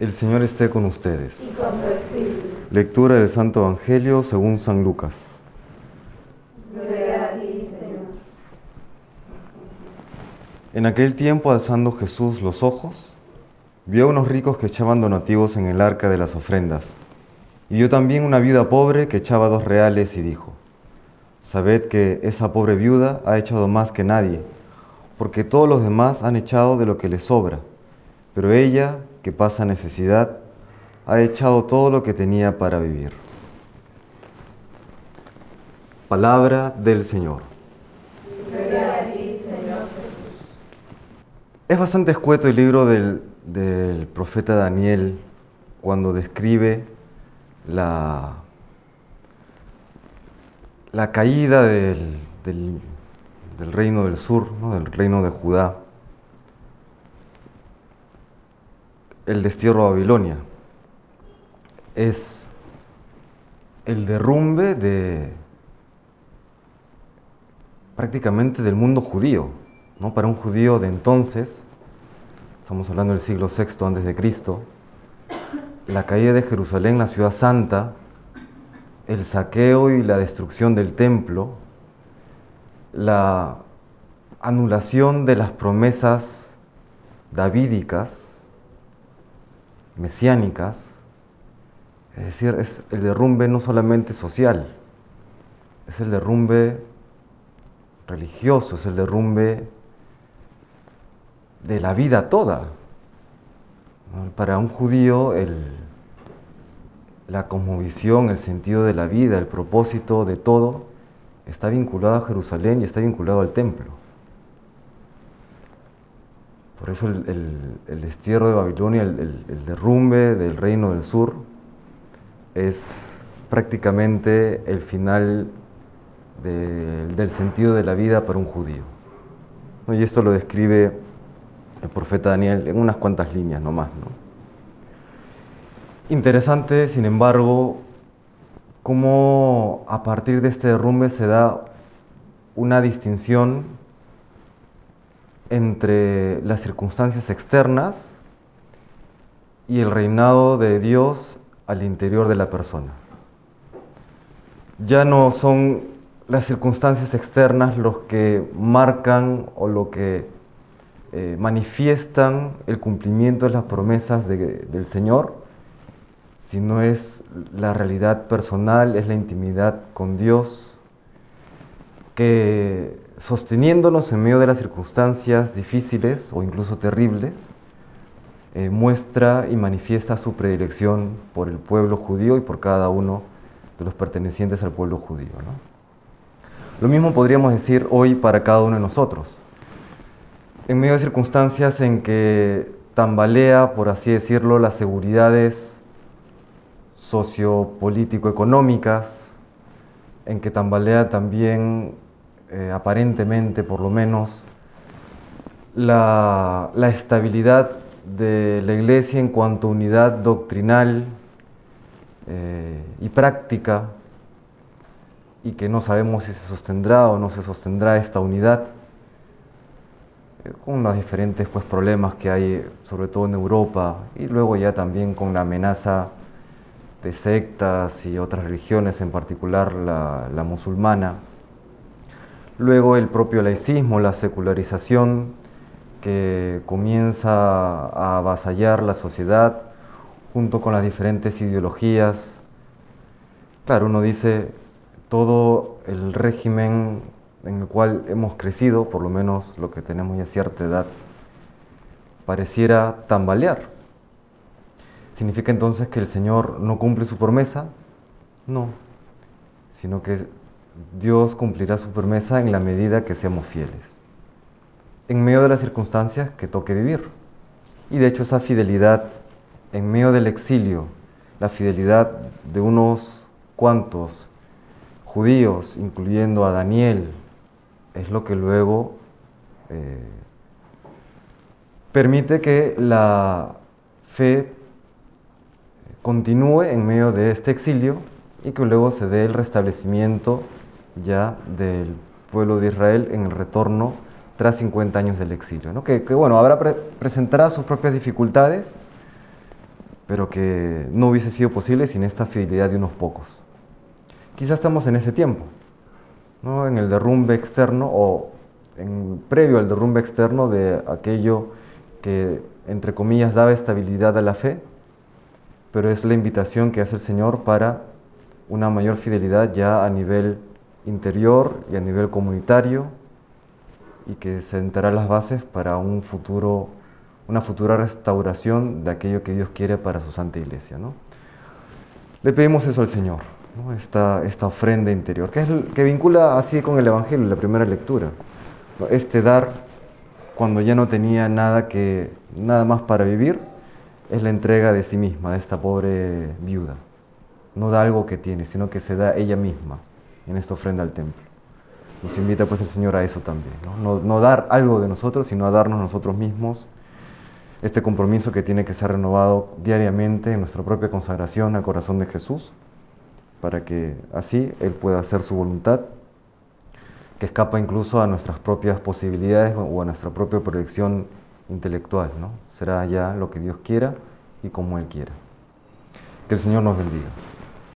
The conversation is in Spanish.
El Señor esté con ustedes. y con tu espíritu. Lectura del Santo Evangelio según San Lucas. Gloria a ti, Señor. En aquel tiempo, alzando Jesús los ojos, vio a unos ricos que echaban donativos en el arca de las ofrendas. Y vio también una viuda pobre que echaba dos reales y dijo, Sabed que esa pobre viuda ha echado más que nadie, porque todos los demás han echado de lo que les sobra, pero ella, que pasa necesidad, ha echado todo lo que tenía para vivir. Palabra del Señor. Es bastante escueto el libro del, del profeta Daniel cuando describe la, la caída del, del- del reino del sur, ¿no? del reino de Judá, el destierro a Babilonia. Es el derrumbe de prácticamente del mundo judío, ¿no? Para un judío de entonces, estamos hablando del siglo VI antes de Cristo, la caída de Jerusalén, la ciudad santa, el saqueo y la destrucción del templo, la anulación de las promesas davídicas, mesiánicas, es decir, es el derrumbe no solamente social, es el derrumbe religioso, es el derrumbe de la vida toda. Para un judío la cosmovisión, el sentido de la vida, el propósito de todo está vinculado a Jerusalén y está vinculado al templo. Por eso el, destierro de Babilonia, el, derrumbe del reino del sur, es prácticamente el final de- del sentido de la vida para un judío. Y esto lo describe el profeta Daniel en unas cuantas líneas nomás. ¿no? Interesante, sin embargo, cómo a partir de este derrumbe se da una distinción entre las circunstancias externas y el reinado de Dios al interior de la persona. Ya no son las circunstancias externas los que marcan o lo que eh, manifiestan el cumplimiento de las promesas de- del Señor, sino es la realidad personal, es la intimidad con Dios, que sosteniéndonos en medio de las circunstancias difíciles o incluso terribles, eh, muestra y manifiesta su predilección por el pueblo judío y por cada uno de los pertenecientes al pueblo judío. Lo mismo podríamos decir hoy para cada uno de nosotros. En medio de circunstancias en que tambalea, por así decirlo, las seguridades sociopolítico-económicas, en que tambalea también, eh, aparentemente por lo menos, la, estabilidad de la Iglesia en cuanto a unidad doctrinal eh, y práctica, y que no sabemos si se sostendrá o no se sostendrá esta unidad, eh, con los diferentes pues, problemas que hay, sobre todo en Europa, y luego ya también con la amenaza de sectas y otras religiones, en particular la, la musulmana. Luego el propio laicismo, la secularización que comienza a avasallar la sociedad junto con las diferentes ideologías. Claro, uno dice, todo el régimen en el cual hemos crecido, por lo menos lo que tenemos ya cierta edad, pareciera tambalear. ¿Significa entonces que el Señor no cumple su promesa? No, sino que Dios cumplirá su promesa en la medida que seamos fieles, en medio de las circunstancias que toque vivir. Y de hecho esa fidelidad en medio del exilio, la fidelidad de unos cuantos judíos, incluyendo a Daniel, es lo que luego eh, permite que la fe continúe en medio de este exilio y que luego se dé el restablecimiento ya del pueblo de Israel en el retorno tras 50 años del exilio. ¿no? Que, que, bueno, habrá pre presentará sus propias dificultades, pero que no hubiese sido posible sin esta fidelidad de unos pocos. Quizás estamos en ese tiempo, ¿no? en el derrumbe externo o en, previo al derrumbe externo de aquello que, entre comillas, daba estabilidad a la fe, pero es la invitación que hace el Señor para una mayor fidelidad ya a nivel interior y a nivel comunitario y que sentará las bases para un futuro, una futura restauración de aquello que Dios quiere para su Santa Iglesia. ¿no? Le pedimos eso al Señor, esta, esta ofrenda interior, que, que vincula así con el Evangelio, la primera lectura. Este dar cuando ya no tenía nada, que, nada más para vivir, es la entrega de sí misma, de esta pobre viuda. No da algo que tiene, sino que se da ella misma en esta ofrenda al templo. Nos invita pues el Señor a eso también, ¿no? No, dar algo de nosotros, sino a darnos nosotros mismos este compromiso que tiene que ser renovado diariamente en nuestra propia consagración al corazón de Jesús, para que así Él pueda hacer su voluntad, que escapa incluso a nuestras propias posibilidades o a nuestra propia proyección intelectual, ¿no? Será ya lo que Dios quiera y como Él quiera. Que el Señor nos bendiga.